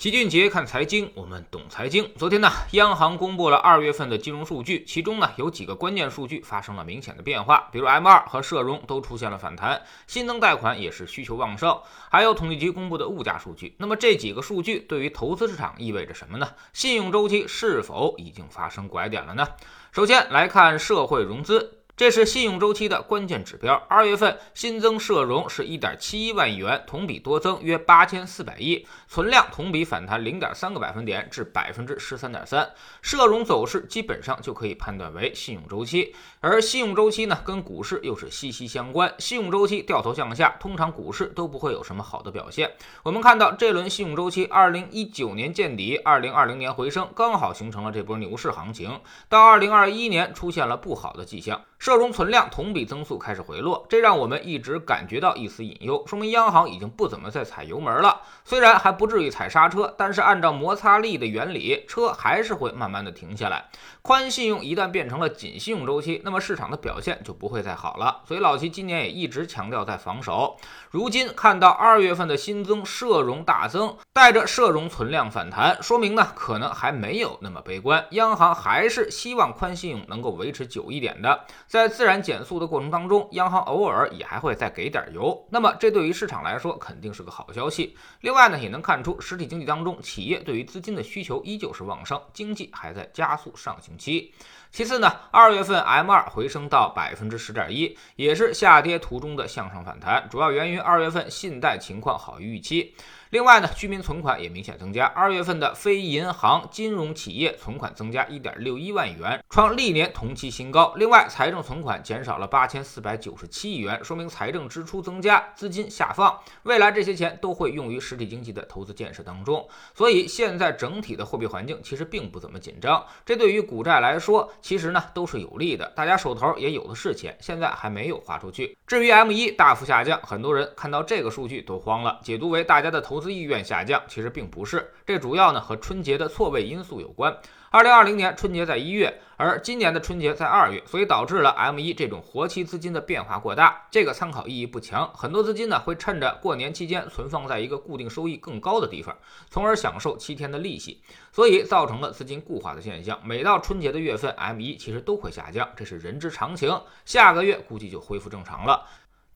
齐俊杰看财经，我们懂财经。昨天呢，央行公布了二月份的金融数据，其中呢有几个关键数据发生了明显的变化，比如 M 二和社融都出现了反弹，新增贷款也是需求旺盛，还有统计局公布的物价数据。那么这几个数据对于投资市场意味着什么呢？信用周期是否已经发生拐点了呢？首先来看社会融资。这是信用周期的关键指标。二月份新增社融是一点七一万亿元，同比多增约八千四百亿，存量同比反弹零点三个百分点至百分之十三点三。社融走势基本上就可以判断为信用周期，而信用周期呢，跟股市又是息息相关。信用周期掉头向下，通常股市都不会有什么好的表现。我们看到这轮信用周期，二零一九年见底，二零二零年回升，刚好形成了这波牛市行情。到二零二一年出现了不好的迹象。社融存量同比增速开始回落，这让我们一直感觉到一丝隐忧，说明央行已经不怎么再踩油门了。虽然还不至于踩刹车，但是按照摩擦力的原理，车还是会慢慢的停下来。宽信用一旦变成了紧信用周期，那么市场的表现就不会再好了。所以老齐今年也一直强调在防守。如今看到二月份的新增社融大增，带着社融存量反弹，说明呢可能还没有那么悲观，央行还是希望宽信用能够维持久一点的。在自然减速的过程当中，央行偶尔也还会再给点油，那么这对于市场来说肯定是个好消息。另外呢，也能看出实体经济当中企业对于资金的需求依旧是旺盛，经济还在加速上行期。其次呢，二月份 M 二回升到百分之十点一，也是下跌途中的向上反弹，主要源于二月份信贷情况好于预期。另外呢，居民存款也明显增加。二月份的非银行金融企业存款增加一点六一万亿元，创历年同期新高。另外，财政存款减少了八千四百九十七亿元，说明财政支出增加，资金下放。未来这些钱都会用于实体经济的投资建设当中。所以现在整体的货币环境其实并不怎么紧张，这对于股债来说，其实呢都是有利的。大家手头也有的是钱，现在还没有花出去。至于 M 一大幅下降，很多人看到这个数据都慌了，解读为大家的投。资意愿下降，其实并不是，这主要呢和春节的错位因素有关。二零二零年春节在一月，而今年的春节在二月，所以导致了 M 一这种活期资金的变化过大，这个参考意义不强。很多资金呢会趁着过年期间存放在一个固定收益更高的地方，从而享受七天的利息，所以造成了资金固化的现象。每到春节的月份，M M 一其实都会下降，这是人之常情。下个月估计就恢复正常了。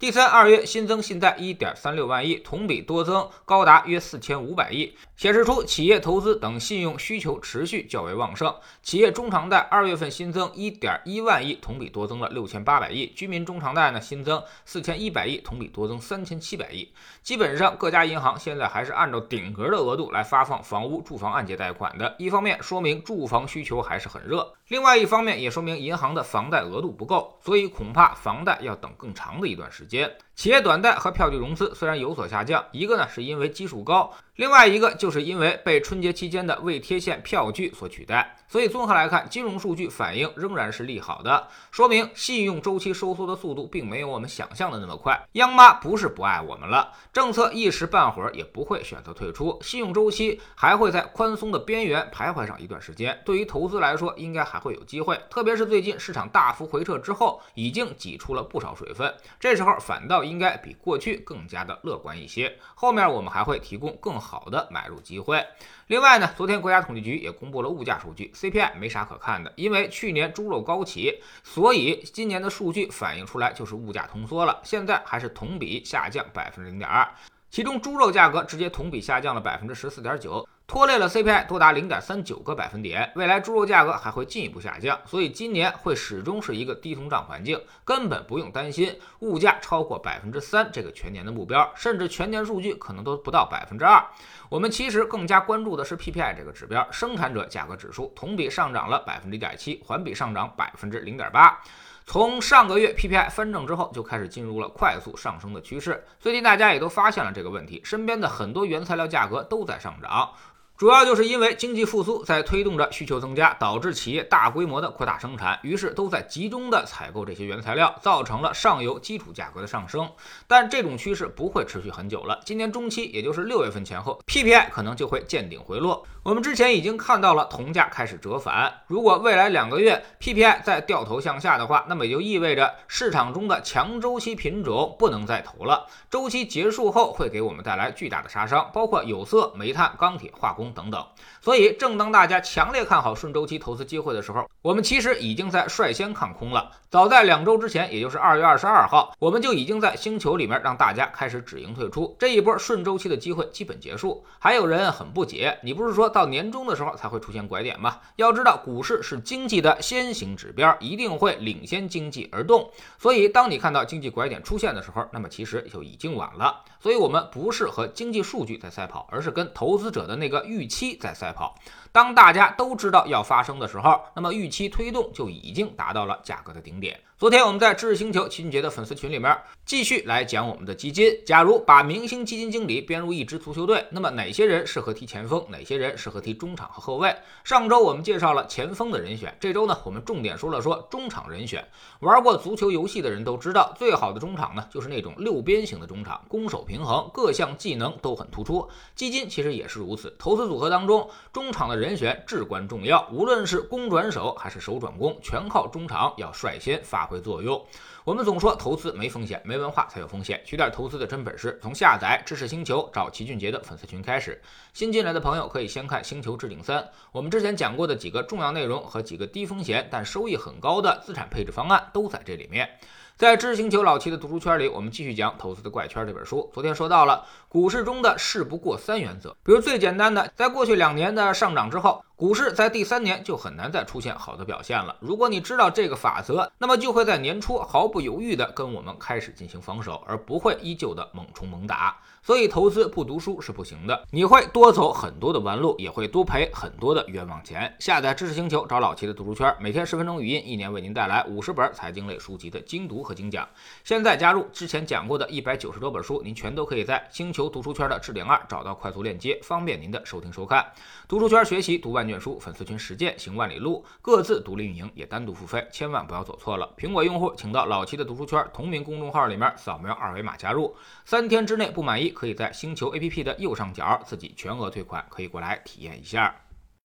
第三，二月新增信贷一点三六万亿，同比多增高达约四千五百亿，显示出企业投资等信用需求持续较为旺盛。企业中长贷二月份新增一点一万亿，同比多增了六千八百亿；居民中长贷呢新增四千一百亿，同比多增三千七百亿。基本上各家银行现在还是按照顶格的额度来发放房屋住房按揭贷款的，一方面说明住房需求还是很热，另外一方面也说明银行的房贷额度不够，所以恐怕房贷要等更长的一段时间。节企业短贷和票据融资虽然有所下降，一个呢是因为基数高，另外一个就是因为被春节期间的未贴现票据所取代。所以综合来看，金融数据反应仍然是利好的，说明信用周期收缩的速度并没有我们想象的那么快。央妈不是不爱我们了，政策一时半会儿也不会选择退出，信用周期还会在宽松的边缘徘徊上一段时间。对于投资来说，应该还会有机会，特别是最近市场大幅回撤之后，已经挤出了不少水分，这时候反倒应该比过去更加的乐观一些。后面我们还会提供更好的买入机会。另外呢，昨天国家统计局也公布了物价数据，CPI 没啥可看的，因为去年猪肉高企，所以今年的数据反映出来就是物价通缩了，现在还是同比下降百分之零点二，其中猪肉价格直接同比下降了百分之十四点九。拖累了 CPI 多达零点三九个百分点，未来猪肉价格还会进一步下降，所以今年会始终是一个低通胀环境，根本不用担心物价超过百分之三这个全年的目标，甚至全年数据可能都不到百分之二。我们其实更加关注的是 PPI 这个指标，生产者价格指数同比上涨了百分之一点七，环比上涨百分之零点八。从上个月 PPI 翻正之后，就开始进入了快速上升的趋势。最近大家也都发现了这个问题，身边的很多原材料价格都在上涨。主要就是因为经济复苏在推动着需求增加，导致企业大规模的扩大生产，于是都在集中的采购这些原材料，造成了上游基础价格的上升。但这种趋势不会持续很久了，今年中期，也就是六月份前后，PPI 可能就会见顶回落。我们之前已经看到了铜价开始折返，如果未来两个月 PPI 再掉头向下的话，那么也就意味着市场中的强周期品种不能再投了。周期结束后会给我们带来巨大的杀伤，包括有色、煤炭、钢铁、化工等等。所以，正当大家强烈看好顺周期投资机会的时候，我们其实已经在率先看空了。早在两周之前，也就是二月二十二号，我们就已经在星球里面让大家开始止盈退出，这一波顺周期的机会基本结束。还有人很不解，你不是说到年终的时候才会出现拐点嘛？要知道，股市是经济的先行指标，一定会领先经济而动。所以，当你看到经济拐点出现的时候，那么其实就已经晚了。所以，我们不是和经济数据在赛跑，而是跟投资者的那个预期在赛跑。当大家都知道要发生的时候，那么预期推动就已经达到了价格的顶点。昨天我们在知识星球齐俊杰的粉丝群里面继续来讲我们的基金。假如把明星基金经理编入一支足球队，那么哪些人适合踢前锋，哪些人适合踢中场和后卫？上周我们介绍了前锋的人选，这周呢我们重点说了说中场人选。玩过足球游戏的人都知道，最好的中场呢就是那种六边形的中场，攻守平平衡，各项技能都很突出。基金其实也是如此，投资组合当中中场的。人选至关重要，无论是攻转守还是守转攻，全靠中场要率先发挥作用。我们总说投资没风险，没文化才有风险。学点投资的真本事，从下载知识星球找齐俊杰的粉丝群开始。新进来的朋友可以先看《星球置顶三》，我们之前讲过的几个重要内容和几个低风险但收益很高的资产配置方案都在这里面。在知识星球老齐的读书圈里，我们继续讲《投资的怪圈》这本书。昨天说到了股市中的事不过三原则，比如最简单的，在过去两年的上涨之后。股市在第三年就很难再出现好的表现了。如果你知道这个法则，那么就会在年初毫不犹豫地跟我们开始进行防守，而不会依旧的猛冲猛打。所以投资不读书是不行的，你会多走很多的弯路，也会多赔很多的冤枉钱。下载知识星球，找老齐的读书圈，每天十分钟语音，一年为您带来五十本财经类书籍的精读和精讲。现在加入之前讲过的一百九十多本书，您全都可以在星球读书圈的置顶二找到快速链接，方便您的收听收看。读书圈学习读万卷书，粉丝群实践行万里路，各自独立运营也单独付费，千万不要走错了。苹果用户请到老七的读书圈同名公众号里面扫描二维码加入，三天之内不满意可以在星球 APP 的右上角自己全额退款，可以过来体验一下。